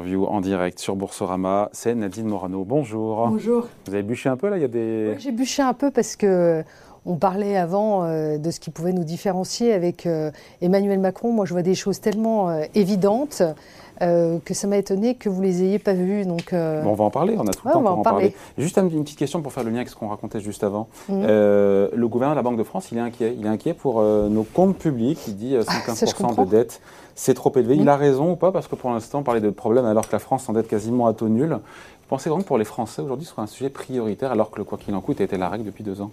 En direct sur Boursorama, c'est Nadine Morano. Bonjour. Bonjour. Vous avez bûché un peu là Il y a des. J'ai bûché un peu parce que on parlait avant euh, de ce qui pouvait nous différencier avec euh, Emmanuel Macron. Moi, je vois des choses tellement euh, évidentes que ça m'a étonné que vous les ayez pas vues. Donc, bon, on va en parler. On a tout le temps pour en parler. Juste une petite question pour faire le lien avec ce qu'on racontait juste avant. Mhm. le gouverneur de la Banque de France, il est inquiet. Il est inquiet pour nos comptes publics. Il dit 55% ah, de dette c'est trop élevé. Il a raison ou pas? Parce que pour l'instant, on parlait de problèmes alors que la France s'endette quasiment à taux nul. Vous pensez vraiment que pour les Français aujourd'hui, ce sera un sujet prioritaire alors que le quoi qu'il en coûte a été la règle depuis deux ans?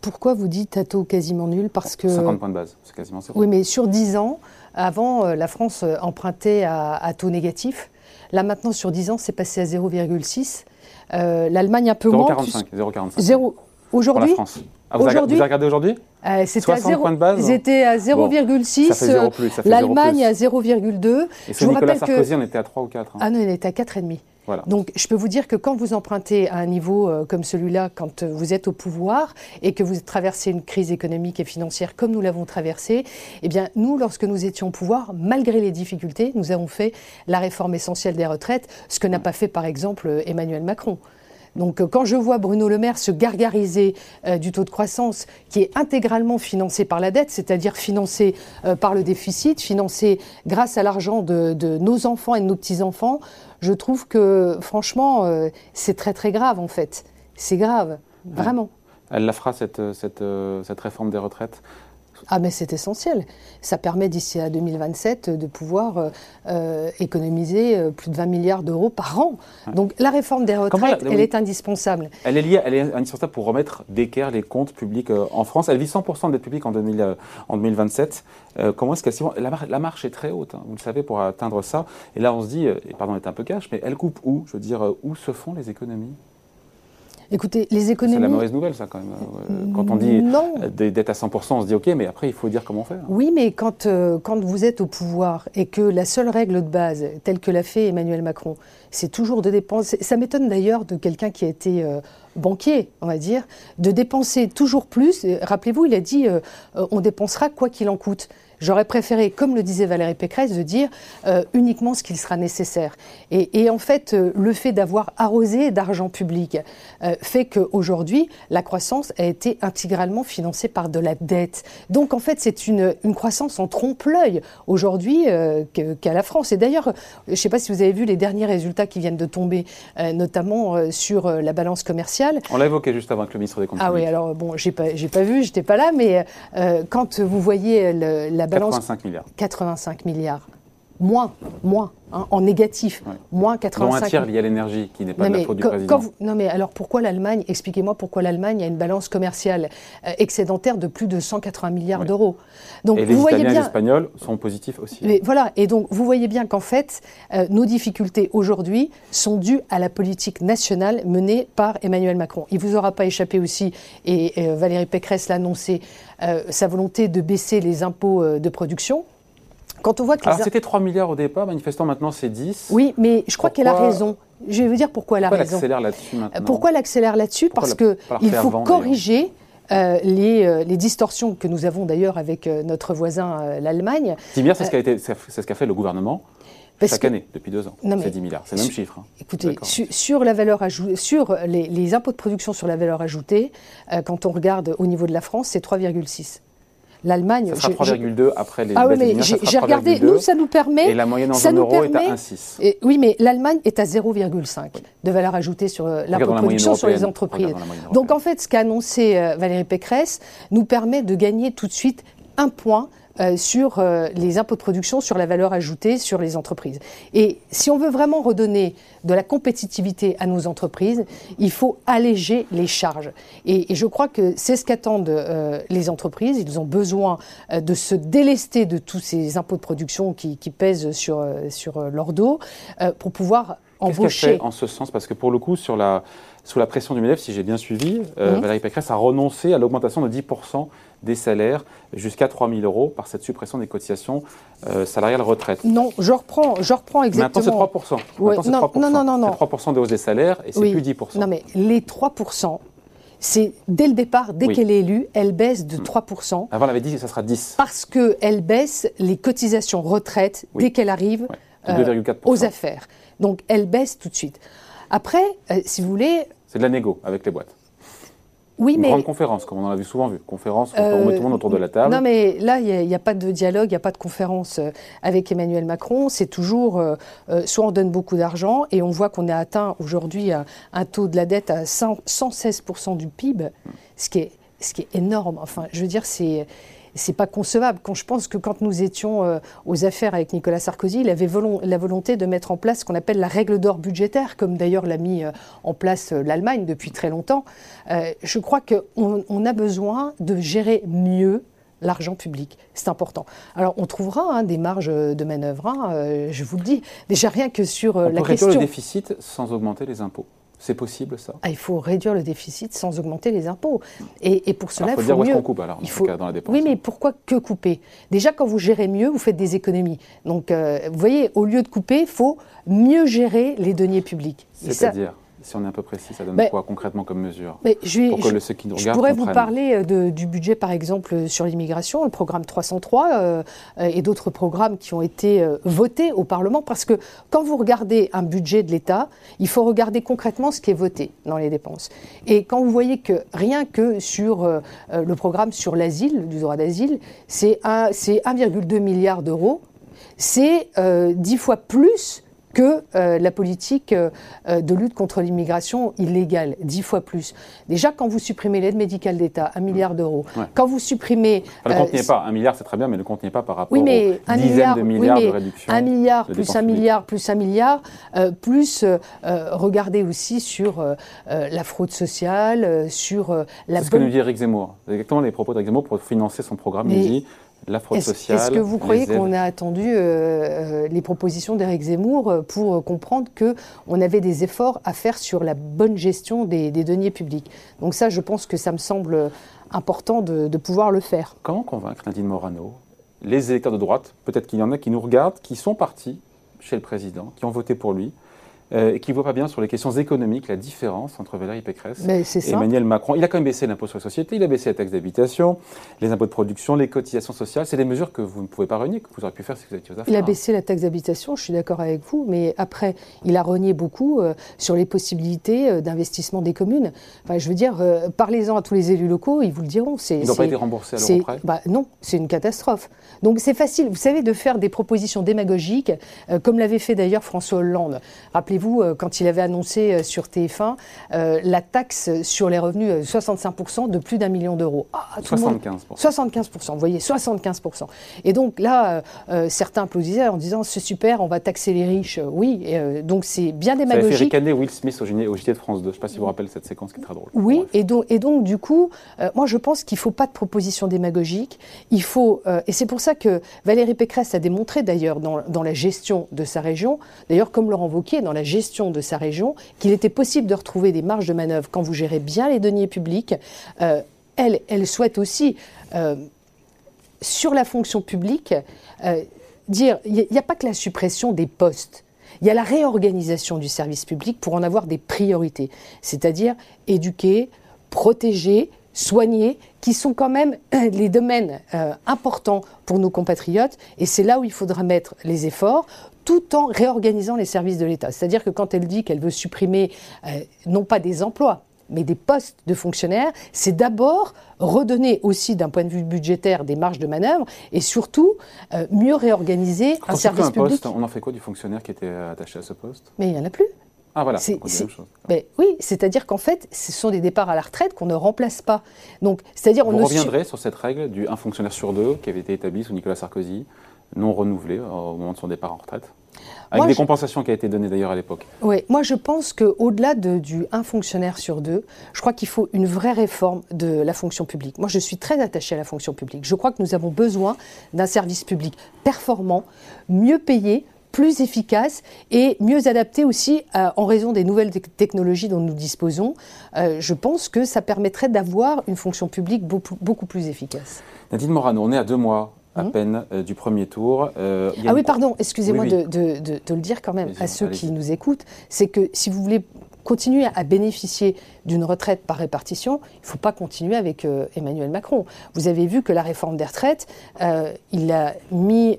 Pourquoi vous dites à taux quasiment nul Parce que 50 points de base, c'est quasiment ça. Oui, mais sur 10 ans, avant, euh, la France euh, empruntait à, taux négatif. Là, maintenant, sur 10 ans, c'est passé à 0,6. Euh, L'Allemagne un peu moins. 0,45. 0,45. Aujourd'hui ah, vous, avez, regardé aujourd'hui euh, C'était à 0, points de base Ils étaient à 0,6. L'Allemagne à 0,2. Et sur Nicolas Sarkozy, on était à 3 ou 4. Hein. Ah non, on était à 4,5. Donc, je peux vous dire que quand vous empruntez à un niveau euh, comme celui-là, quand vous êtes au pouvoir et que vous traversez une crise économique et financière comme nous l'avons traversée, eh bien, nous, lorsque nous étions au pouvoir, malgré les difficultés, nous avons fait la réforme essentielle des retraites, ce que n'a pas fait, par exemple, Emmanuel Macron. Donc euh, quand je vois Bruno Le Maire se gargariser euh, du taux de croissance qui est intégralement financé par la dette, c'est-à-dire financé euh, par le déficit, financé grâce à l'argent de, nos enfants et de nos petits-enfants, je trouve que franchement, c'est très très grave en fait. C'est grave, vraiment. Elle la fera cette réforme des retraites ah mais c'est essentiel. Ça permet d'ici à 2027 de pouvoir euh, euh, économiser euh, plus de 20 milliards d'euros par an. Donc la réforme des retraites, elle, est indispensable. Elle est liée, elle est indispensable pour remettre d'équerre les comptes publics en France. Elle vit 100% de dette publique en, 2027. comment est-ce qu'elle la, la, marche est très haute, hein, vous le savez, pour atteindre ça. Et là on se dit, et pardon d'être un peu cash, mais elle coupe où? Je veux dire, où se font les économies? Écoutez, les économies. C'est la mauvaise nouvelle, ça, quand même. Euh, quand on dit des dettes à 100%, on se dit OK, mais après, il faut dire comment faire. Oui, mais quand, euh, quand vous êtes au pouvoir et que la seule règle de base, telle que l'a fait Emmanuel Macron, c'est toujours de dépenser. Ça m'étonne d'ailleurs de quelqu'un qui a été euh, banquier, on va dire, de dépenser toujours plus. Rappelez-vous, il a dit on dépensera quoi qu'il en coûte. J'aurais préféré, comme le disait Valérie Pécresse, de dire euh, uniquement ce qu'il sera nécessaire. Et, en fait, euh, le fait d'avoir arrosé d'argent public euh, fait qu'aujourd'hui, la croissance a été intégralement financée par de la dette. Donc en fait, c'est une, croissance en trompe-l'œil aujourd'hui qu'à la France. Et d'ailleurs, je ne sais pas si vous avez vu les derniers résultats qui viennent de tomber, notamment sur la balance commerciale. On l'a évoqué juste avant avec le ministre des Comptes Ah oui, alors bon, j'ai pas, pas vu, j'étais pas là, mais quand vous voyez la 85 milliards. 85 milliards. Moins, moins, hein, en négatif. Moins 85 Moins un tiers lié à l'énergie, qui n'est pas de la faute du président. non mais alors pourquoi l'Allemagne, expliquez-moi pourquoi l'Allemagne a une balance commerciale euh, excédentaire de plus de 180 milliards d'euros. Donc et les Italiens et les Espagnols sont positifs aussi. Mais, voilà, et donc vous voyez bien qu'en fait, euh, nos difficultés aujourd'hui sont dues à la politique nationale menée par Emmanuel Macron. Il vous aura pas échappé aussi, et euh, Valérie Pécresse l'a annoncé, sa volonté de baisser les impôts de production quand on voit que Alors c'était 3 milliards au départ, manifestant maintenant c'est 10. Oui, mais je crois qu'elle a raison. Je vais vous dire pourquoi elle a pourquoi raison. L'accélère là-dessus maintenant Pourquoi l'accélère là-dessus Parce qu'il faut corriger euh, les, euh, les, distorsions que nous avons d'ailleurs avec euh, notre voisin l'Allemagne. 10 milliards, c'est ce qu'a fait le gouvernement chaque année, depuis deux ans. C'est 10 milliards, c'est le même chiffre. Hein. Écoutez, sur, la valeur ajoutée, sur les, impôts de production sur la valeur ajoutée, quand on regarde au niveau de la France, c'est 3,6. L'Allemagne. Ça sera 3,2 après les. Ah oui, mais j'ai regardé. Nous, ça nous permet. Et la moyenne en zone euro est à 1,6. Oui, mais l'Allemagne est à 0,5 de valeur ajoutée sur euh, la production sur les entreprises. Donc en fait, ce qu'a annoncé euh, Valérie Pécresse nous permet de gagner tout de suite un point euh, sur euh, les impôts de production, sur la valeur ajoutée, sur les entreprises. Et si on veut vraiment redonner de la compétitivité à nos entreprises, il faut alléger les charges. Et, je crois que c'est ce qu'attendent euh, les entreprises. Ils ont besoin de se délester de tous ces impôts de production qui, pèsent sur, sur leur dos pour pouvoir embaucher. Qu'est-ce qu'elle fait en ce sens? Parce que pour le coup, sur la, sous la pression du MEDEF, si j'ai bien suivi, mmh. Valérie Pécresse a renoncé à l'augmentation de 10% des salaires jusqu'à 3 000 euros par cette suppression des cotisations euh, salariales retraite. Non, je reprends, je reprends exactement. Maintenant, c'est 3% Maintenant, non, non, non, non, 3 de hausse des salaires et c'est plus 10% Non, mais les 3% c'est dès le départ, dès qu'elle est élue, elle baisse de 3%. Avant, elle avait dit que ça sera 10. Parce qu'elle baisse les cotisations retraite dès qu'elle arrive euh, aux affaires. Donc elle baisse tout de suite. Après, si vous voulez... C'est de la négo avec les boîtes. Oui, une mais... grande conférence, comme on en a vu souvent vu. Conférence, où on met tout le monde autour de la table. Non, mais là, il n'y a, pas de dialogue, il n'y a pas de conférence euh, avec Emmanuel Macron. C'est toujours, euh, euh, soit on donne beaucoup d'argent, et on voit qu'on a atteint aujourd'hui un, taux de la dette à 116% du PIB, ce qui est, ce qui est énorme. Enfin, je veux dire, c'est c'est pas concevable. Quand je pense que quand nous étions euh, aux affaires avec Nicolas Sarkozy, il avait la volonté de mettre en place ce qu'on appelle la règle d'or budgétaire, comme d'ailleurs l'a mis euh, en place euh, l'Allemagne depuis très longtemps. je crois qu'on on a besoin de gérer mieux l'argent public. C'est important. Alors, on trouvera hein, des marges de manœuvre, hein, je vous le dis. Déjà, rien que sur on la question... le déficit sans augmenter les impôts. C'est possible ça? Ah, Il faut réduire le déficit sans augmenter les impôts. Et, pour cela, il faut, faut dire mieux. Où coupe alors, il faut... dans la dépense. Oui, mais pourquoi que couper? Déjà, quand vous gérez mieux, vous faites des économies. Donc, euh, vous voyez, au lieu de couper, il faut mieux gérer les deniers publics. C'est-à-dire? Si on est un peu précis, ça donne quoi concrètement comme mesure mais je, Pour que ceux qui nous regardent Je pourrais vous parler euh, du budget, par exemple, sur l'immigration, le programme 303 euh, et d'autres programmes qui ont été euh, votés au Parlement, parce que quand vous regardez un budget de l'État, il faut regarder concrètement ce qui est voté dans les dépenses. Et quand vous voyez que rien que sur le programme sur l'asile, du droit d'asile, c'est 1,2 milliard d'euros, c'est 10 fois plus que euh, la politique euh, de lutte contre l'immigration illégale, dix fois plus. Déjà, quand vous supprimez l'aide médicale d'État, un milliard d'euros, quand vous supprimez... le compte n'y est pas, un milliard c'est très bien, mais le compte n'y est pas par rapport aux dizaines de milliards de réduction. Un milliard, plus un milliard, plus un milliard, plus regardez aussi sur la fraude sociale, sur la... C'est ce que nous dit Eric Zemmour. Exactement les propos d'Eric Zemmour pour financer son programme. Il dit la fraude sociale. Est-ce que vous croyez qu'on a attendu euh, euh, les propositions d'Éric Zemmour euh, pour comprendre qu'on avait des efforts à faire sur la bonne gestion des, deniers publics? Donc ça, je pense que ça me semble important de, de pouvoir le faire. Comment convaincre Nadine Morano Les électeurs de droite, peut-être qu'il y en a qui nous regardent, qui sont partis chez le président, qui ont voté pour lui, euh, et qui ne voit pas bien sur les questions économiques la différence entre Valérie Pécresse et Emmanuel Macron. Il a quand même baissé l'impôt sur les sociétés, il a baissé la taxe d'habitation, les impôts de production, les cotisations sociales. C'est des mesures que vous ne pouvez pas renier, que vous auriez pu faire si vous étiez aux affaires. Il a baissé la taxe d'habitation, je suis d'accord avec vous, mais après, il a renié beaucoup euh, sur les possibilités euh, d'investissement des communes. Enfin, je veux dire, parlez-en à tous les élus locaux, ils vous le diront. Ils n'ont pas été remboursés à l'euro près bah, Non, c'est une catastrophe. Donc c'est facile, vous savez, de faire des propositions démagogiques, comme l'avait fait d'ailleurs François Hollande. Rappelez-vous, quand il avait annoncé euh, sur TF1 euh, la taxe sur les revenus 65% euh, de plus d'un million d'euros. Ah, 75%. 75%, vous voyez, 75%. Et donc là, certains applaudissaient en disant c'est super, on va taxer les riches. Oui, donc c'est bien démagogique. Ça fait ricaner Will Smith au, JT de France 2. Je ne sais pas si vous vous rappelez cette séquence qui est très drôle. Oui, et donc, et donc du coup, moi je pense qu'il ne faut pas de proposition démagogique. Il faut, et c'est pour ça que Valérie Pécresse a démontré d'ailleurs dans, dans la gestion de sa région, d'ailleurs comme Laurent Wauquiez, dans la gestion de sa région, qu'il était possible de retrouver des marges de manœuvre quand vous gérez bien les deniers publics. Euh, elle, souhaite aussi, euh, sur la fonction publique, euh, dire il n'y a, pas que la suppression des postes. Il y a la réorganisation du service public pour en avoir des priorités, c'est-à-dire éduquer, protéger, soigner, qui sont quand même les domaines importants pour nos compatriotes. Et c'est là où il faudra mettre les efforts tout en réorganisant les services de l'État. C'est-à-dire que quand elle dit qu'elle veut supprimer euh, non pas des emplois, mais des postes de fonctionnaires, c'est d'abord redonner aussi d'un point de vue budgétaire des marges de manœuvre et surtout euh, mieux réorganiser un service un public. Poste, on en fait quoi du fonctionnaire qui était attaché à ce poste? Mais il n'y en a plus. Ah voilà, c'est mais oui, c'est-à-dire qu'en fait, ce sont des départs à la retraite qu'on ne remplace pas. Donc, c'est-à-dire on Vous reviendrez sur cette règle du un fonctionnaire sur deux qui avait été établie sous Nicolas Sarkozy, non renouvelé au moment de son départ en retraite avec des compensations qui ont été données d'ailleurs à l'époque. Oui, moi je pense qu'au-delà de, du un fonctionnaire sur deux, je crois qu'il faut une vraie réforme de la fonction publique. Moi je suis très attachée à la fonction publique. Je crois que nous avons besoin d'un service public performant, mieux payé, plus efficace et mieux adapté aussi euh, en raison des nouvelles technologies dont nous disposons. Euh, je pense que ça permettrait d'avoir une fonction publique beaucoup, beaucoup plus efficace. Nadine Morano, on est à deux mois à mmh. peine euh, du premier tour. Euh, ah oui, pardon, excusez-moi De, le dire quand même à ceux qui nous écoutent, c'est que si vous voulez continuer à bénéficier d'une retraite par répartition, il ne faut pas continuer avec euh, Emmanuel Macron. Vous avez vu que la réforme des retraites, il, a mis,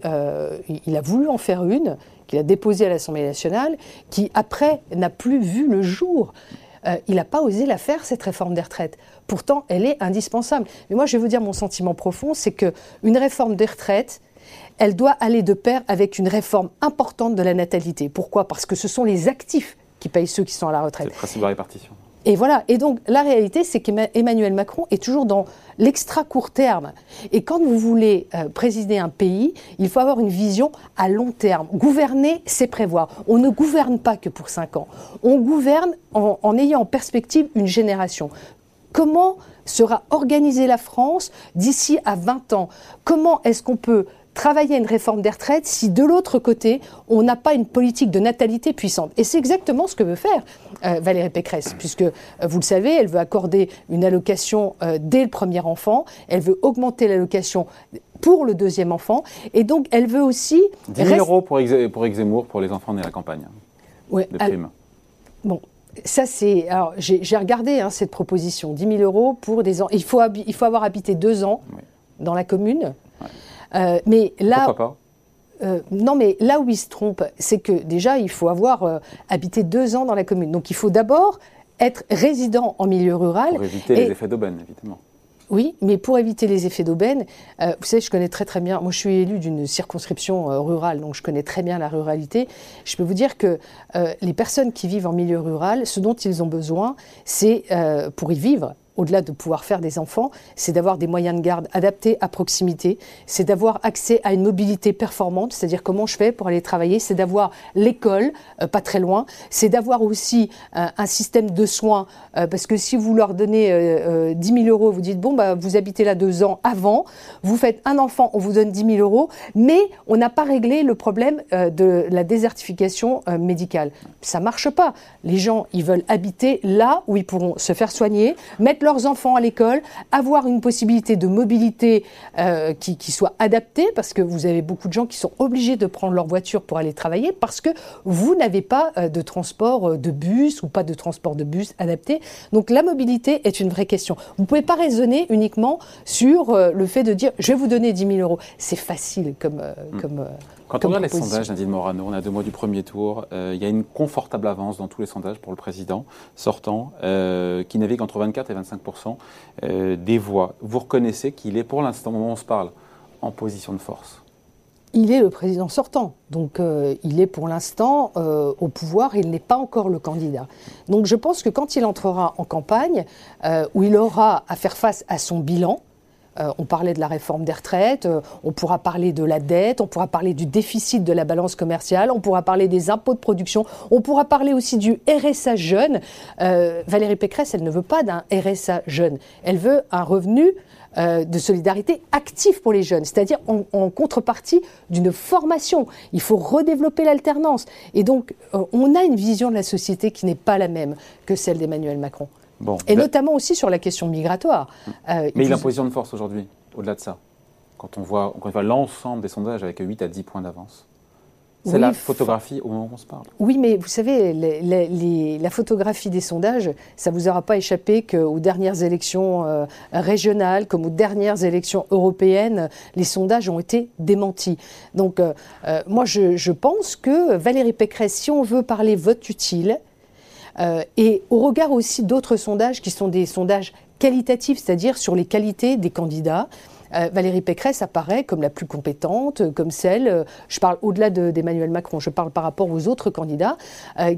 il a voulu en faire une qu'il a déposée à l'Assemblée nationale, qui après n'a plus vu le jour. Euh, il n'a pas osé la faire, cette réforme des retraites. Pourtant, elle est indispensable. Mais moi, je vais vous dire mon sentiment profond, c'est qu'une réforme des retraites, elle doit aller de pair avec une réforme importante de la natalité. Pourquoi? Parce que ce sont les actifs qui payent ceux qui sont à la retraite. C'est le principe de la répartition. Et voilà. Et donc, la réalité, c'est qu'Emmanuel Macron est toujours dans l'extra court terme. Et quand vous voulez euh, présider un pays, il faut avoir une vision à long terme. Gouverner, c'est prévoir. On ne gouverne pas que pour cinq ans. On gouverne en, en ayant en perspective une génération. Comment sera organisée la France d'ici à 20 ans? Comment est-ce qu'on peut travailler à une réforme des retraites si de l'autre côté, on n'a pas une politique de natalité puissante. Et c'est exactement ce que veut faire euh, Valérie Pécresse, puisque, euh, vous le savez, elle veut accorder une allocation euh, dès le premier enfant, elle veut augmenter l'allocation pour le deuxième enfant, et donc elle veut aussi... 10 000 euros pour, pour Exemour pour les enfants nés à la campagne. Oui. Bon, ça, c'est. Alors, j'ai regardé hein, cette proposition 10 000 euros pour des. Il faut, il faut avoir habité deux ans dans la commune. Euh, mais là, Pourquoi pas euh, non, mais là où il se trompe, c'est que déjà, il faut avoir euh, habité deux ans dans la commune. Donc, il faut d'abord être résident en milieu rural. Pour éviter les effets d'aubaine, évidemment. Oui, mais pour éviter les effets d'aubaine, vous savez, je connais très très bien, moi je suis élu d'une circonscription rurale, donc je connais très bien la ruralité. Je peux vous dire que les personnes qui vivent en milieu rural, ce dont ils ont besoin, c'est pour y vivre, au-delà de pouvoir faire des enfants, c'est d'avoir des moyens de garde adaptés à proximité, c'est d'avoir accès à une mobilité performante, c'est-à-dire comment je fais pour aller travailler, c'est d'avoir l'école euh, pas très loin, c'est d'avoir aussi euh, un système de soins, euh, parce que si vous leur donnez 10 000 euros, vous dites, bon, bah, vous habitez là deux ans avant, vous faites un enfant, on vous donne 10 000 euros, mais on n'a pas réglé le problème de la désertification médicale. Ça marche pas. Les gens, ils veulent habiter là où ils pourront se faire soigner, mettre leurs enfants à l'école, avoir une possibilité de mobilité euh, qui, soit adaptée, parce que vous avez beaucoup de gens qui sont obligés de prendre leur voiture pour aller travailler, parce que vous n'avez pas euh, de transport euh, de bus ou pas de transport de bus adapté. Donc la mobilité est une vraie question. Vous ne pouvez pas raisonner uniquement sur le fait de dire je vais vous donner 10 000 euros. C'est facile comme... Hmm. comme quand on regarde les sondages, Nadine Morano, on a deux mois du premier tour, euh, il y a une confortable avance dans tous les sondages pour le président sortant, euh, qui navigue entre 24 et 25% euh, des voix. Vous reconnaissez qu'il est pour l'instant, au moment où on se parle, en position de force il est le président sortant, donc il est pour l'instant au pouvoir, il n'est pas encore le candidat. Donc je pense que quand il entrera en campagne, où il aura à faire face à son bilan, euh, on parlait de la réforme des retraites, euh, on pourra parler de la dette, on pourra parler du déficit de la balance commerciale, on pourra parler des impôts de production, on pourra parler aussi du RSA jeune. Euh, Valérie Pécresse, elle ne veut pas d'un RSA jeune, elle veut un revenu de solidarité actif pour les jeunes, c'est-à-dire en, contrepartie d'une formation. Il faut redévelopper l'alternance. Et donc, on a une vision de la société qui n'est pas la même que celle d'Emmanuel Macron et notamment aussi sur la question migratoire. Euh, Mais il a une position de force aujourd'hui, au-delà de ça. Quand on voit, voit l'ensemble des sondages avec 8 à 10 points d'avance. C'est la photographie au moment où on se parle. Oui, mais vous savez, la photographie des sondages, ça ne vous aura pas échappé qu'aux dernières élections euh, régionales, comme aux dernières élections européennes, les sondages ont été démentis. Donc, euh, moi, je, je, pense que Valérie Pécresse, si on veut parler vote utile, euh, et au regard aussi d'autres sondages qui sont des sondages qualitatifs, c'est-à-dire sur les qualités des candidats, euh, Valérie Pécresse apparaît comme la plus compétente, comme celle, euh, je parle au-delà d'Emmanuel Macron, je parle par rapport aux autres candidats,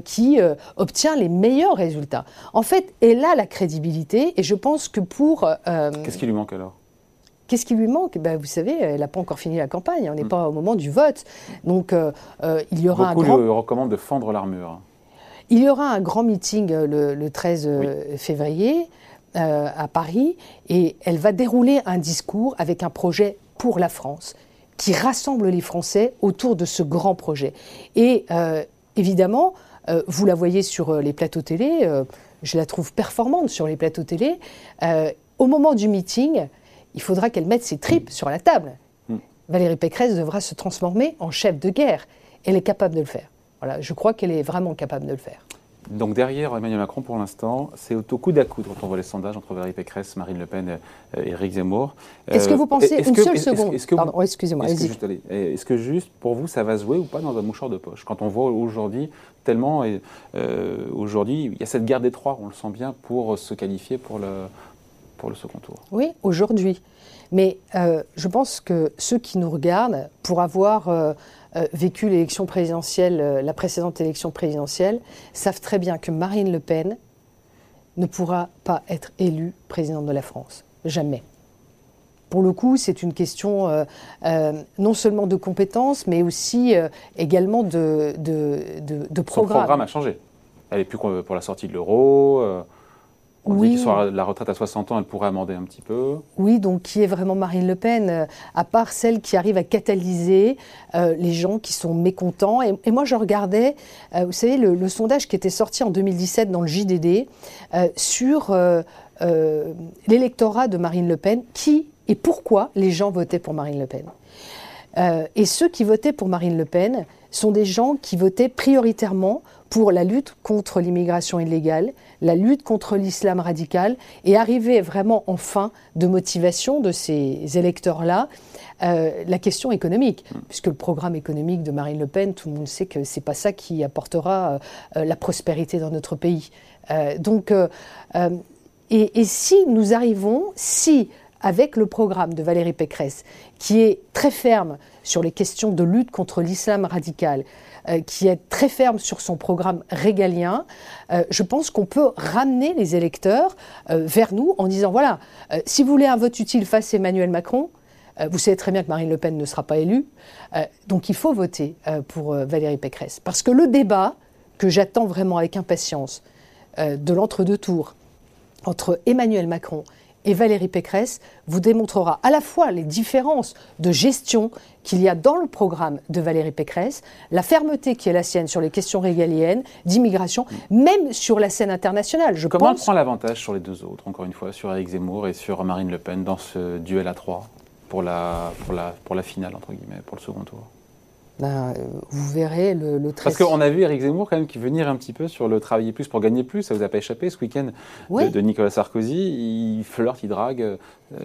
qui obtient les meilleurs résultats. En fait, elle a la crédibilité et je pense que pour... Qu'est-ce qui lui manque alors? Qu'est-ce qui lui manque? Ben, Vous savez, elle n'a pas encore fini la campagne, on n'est hmm. pas au moment du vote. Donc il y aura Beaucoup un grand... lui recommandent de fendre l'armure. Il y aura un grand meeting euh, le, 13 euh, février euh, à Paris et elle va dérouler un discours avec un projet pour la France qui rassemble les Français autour de ce grand projet. Et évidemment, vous la voyez sur les plateaux télé, je la trouve performante sur les plateaux télé. au moment du meeting, il faudra qu'elle mette ses tripes sur la table. Mm. Valérie Pécresse devra se transformer en chef de guerre. Elle est capable de le faire je crois qu'elle est vraiment capable de le faire. Donc derrière Emmanuel Macron, pour l'instant, c'est au coude à coude quand on voit les sondages entre Valérie Pécresse, Marine Le Pen et Éric Zemmour. Est-ce que vous pensez, une seule seconde, pardon, excusez-moi, est-ce que, juste, pour vous, ça va se jouer ou pas dans un mouchoir de poche Quand on voit aujourd'hui tellement, aujourd'hui, il y a cette guerre des trois, on le sent bien, pour se qualifier pour le, pour le second tour. Oui, aujourd'hui. Mais euh, je pense que ceux qui nous regardent, pour avoir euh, euh, vécu l'élection présidentielle, la précédente élection présidentielle, savent très bien que Marine Le Pen ne pourra pas être élue présidente de la France. Jamais. Pour le coup, c'est une question non seulement de compétences, mais aussi également de, de, de, de programme. Son programme a changé. Elle n'est plus pour la sortie de l'euro. On oui. dit que la retraite à 60 ans, elle pourrait amender un petit peu. Oui, donc qui est vraiment Marine Le Pen, euh, à part celle qui arrive à catalyser euh, les gens qui sont mécontents. Et, moi, je regardais, euh, vous savez, le, sondage qui était sorti en 2017 dans le JDD sur l'électorat de Marine Le Pen, qui et pourquoi les gens votaient pour Marine Le Pen. et ceux qui votaient pour Marine Le Pen sont des gens qui votaient prioritairement pour la lutte contre l'immigration illégale, la lutte contre l'islam radical et arriver vraiment en fin de motivation de ces électeurs-là euh, la question économique, puisque le programme économique de Marine Le Pen, tout le monde sait que c'est pas ça qui apportera euh, la prospérité dans notre pays. Euh, donc, et, et, si nous arrivons, si avec le programme de Valérie Pécresse, qui est très ferme sur les questions de lutte contre l'islam radical, euh, qui est très ferme sur son programme régalien, euh, je pense qu'on peut ramener les électeurs euh, vers nous en disant voilà, si vous voulez un vote utile face à Emmanuel Macron, vous savez très bien que Marine Le Pen ne sera pas élue, donc il faut voter pour Valérie Pécresse. Parce que le débat que j'attends vraiment avec impatience de l'entre-deux tours entre Emmanuel Macron et Valérie Pécresse vous démontrera à la fois les différences de gestion qu'il y a dans le programme de Valérie Pécresse, la fermeté qui est la sienne sur les questions régaliennes, d'immigration, même sur la scène internationale. Je Comment pense... elle prend l'avantage sur les deux autres, encore une fois, sur Eric Zemmour et sur Marine Le Pen dans ce duel à trois pour la, pour la, pour la finale, entre guillemets, pour le second tour? Ben, vous verrez le, le Parce qu'on a vu Eric Zemmour quand même qui venir un petit peu sur le travailler plus pour gagner plus. Ça vous a pas échappé ce week-end de, Nicolas Sarkozy. Il flirte, il drague euh,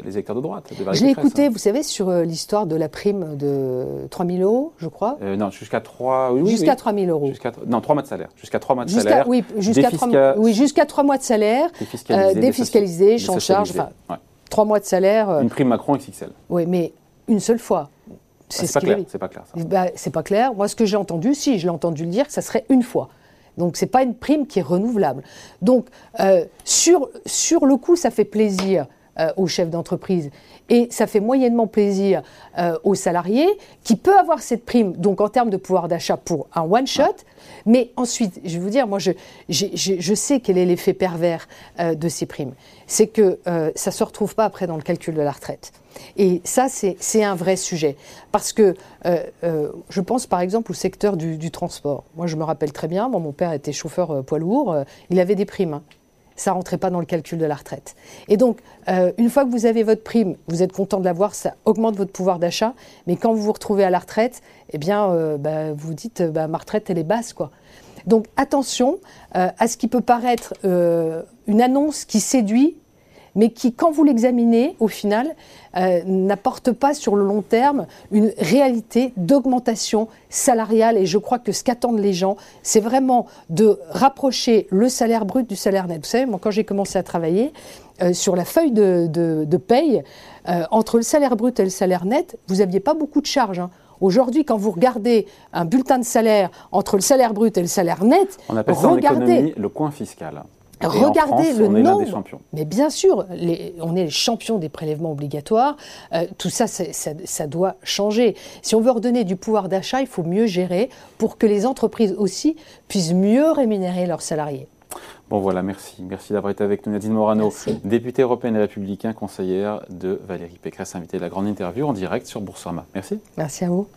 les électeurs de droite. je l'ai écouté, hein. vous savez, sur euh, l'histoire de la prime de 3 000 euros, je crois. Euh, non, jusqu'à 3 oui, Jusqu'à 3 000 euros. Non, 3 mois de salaire. Jusqu'à 3 mois de salaire. Oui, jusqu'à 3, oui, jusqu'à 3 mois de salaire. Défiscalisé, défiscalisé sans charge. Enfin, ouais. 3 mois de salaire. Une prime Macron XXL. Oui, mais une seule fois. C'est pas, clair, c'est pas clair. Bah, c'est pas clair. Moi, ce que j'ai entendu, si, je l'ai entendu le dire, que ça serait une fois. Donc, c'est pas une prime qui est renouvelable. Donc, euh, sur, sur le coup, ça fait plaisir euh, aux chefs d'entreprise et ça fait moyennement plaisir euh, aux salariés qui peut avoir cette prime, donc en termes de pouvoir d'achat pour un one-shot. Mais ensuite, je vais vous dire, moi, je, je sais quel est l'effet pervers euh, de ces primes. C'est que euh, ça ne se retrouve pas après dans le calcul de la retraite. Et ça, c'est un vrai sujet. Parce que je pense par exemple au secteur du, transport. Moi, je me rappelle très bien, mon père était chauffeur poids lourd, il avait des primes. Hein ça rentrait pas dans le calcul de la retraite. Et donc, euh, une fois que vous avez votre prime, vous êtes content de l'avoir, ça augmente votre pouvoir d'achat. Mais quand vous vous retrouvez à la retraite, eh bien, euh, bah, vous dites, bah, ma retraite, elle est basse. Donc, attention euh, à ce qui peut paraître une annonce qui séduit, mais qui, quand vous l'examinez, au final, euh, n'apporte pas sur le long terme une réalité d'augmentation salariale. Et je crois que ce qu'attendent les gens, c'est vraiment de rapprocher le salaire brut du salaire net. Vous savez, moi, quand j'ai commencé à travailler, euh, sur la feuille de, de, paye, euh, entre le salaire brut et le salaire net, vous n'aviez pas beaucoup de charges. Hein. Aujourd'hui, quand vous regardez un bulletin de salaire entre le salaire brut et le salaire net, on appelle ça regardez, en économie le coin fiscal. Regardez le on nombre. Mais bien sûr, on est les champions des prélèvements obligatoires. Euh, tout ça, ça, doit changer. Si on veut redonner du pouvoir d'achat, il faut mieux gérer pour que les entreprises aussi puissent mieux rémunérer leurs salariés. Bon voilà, merci. Merci d'avoir été avec nous. Nadine Morano, députée européenne et républicain, conseillère de Valérie Pécresse, invitée à la grande interview en direct sur Boursorama. Merci. Merci à vous.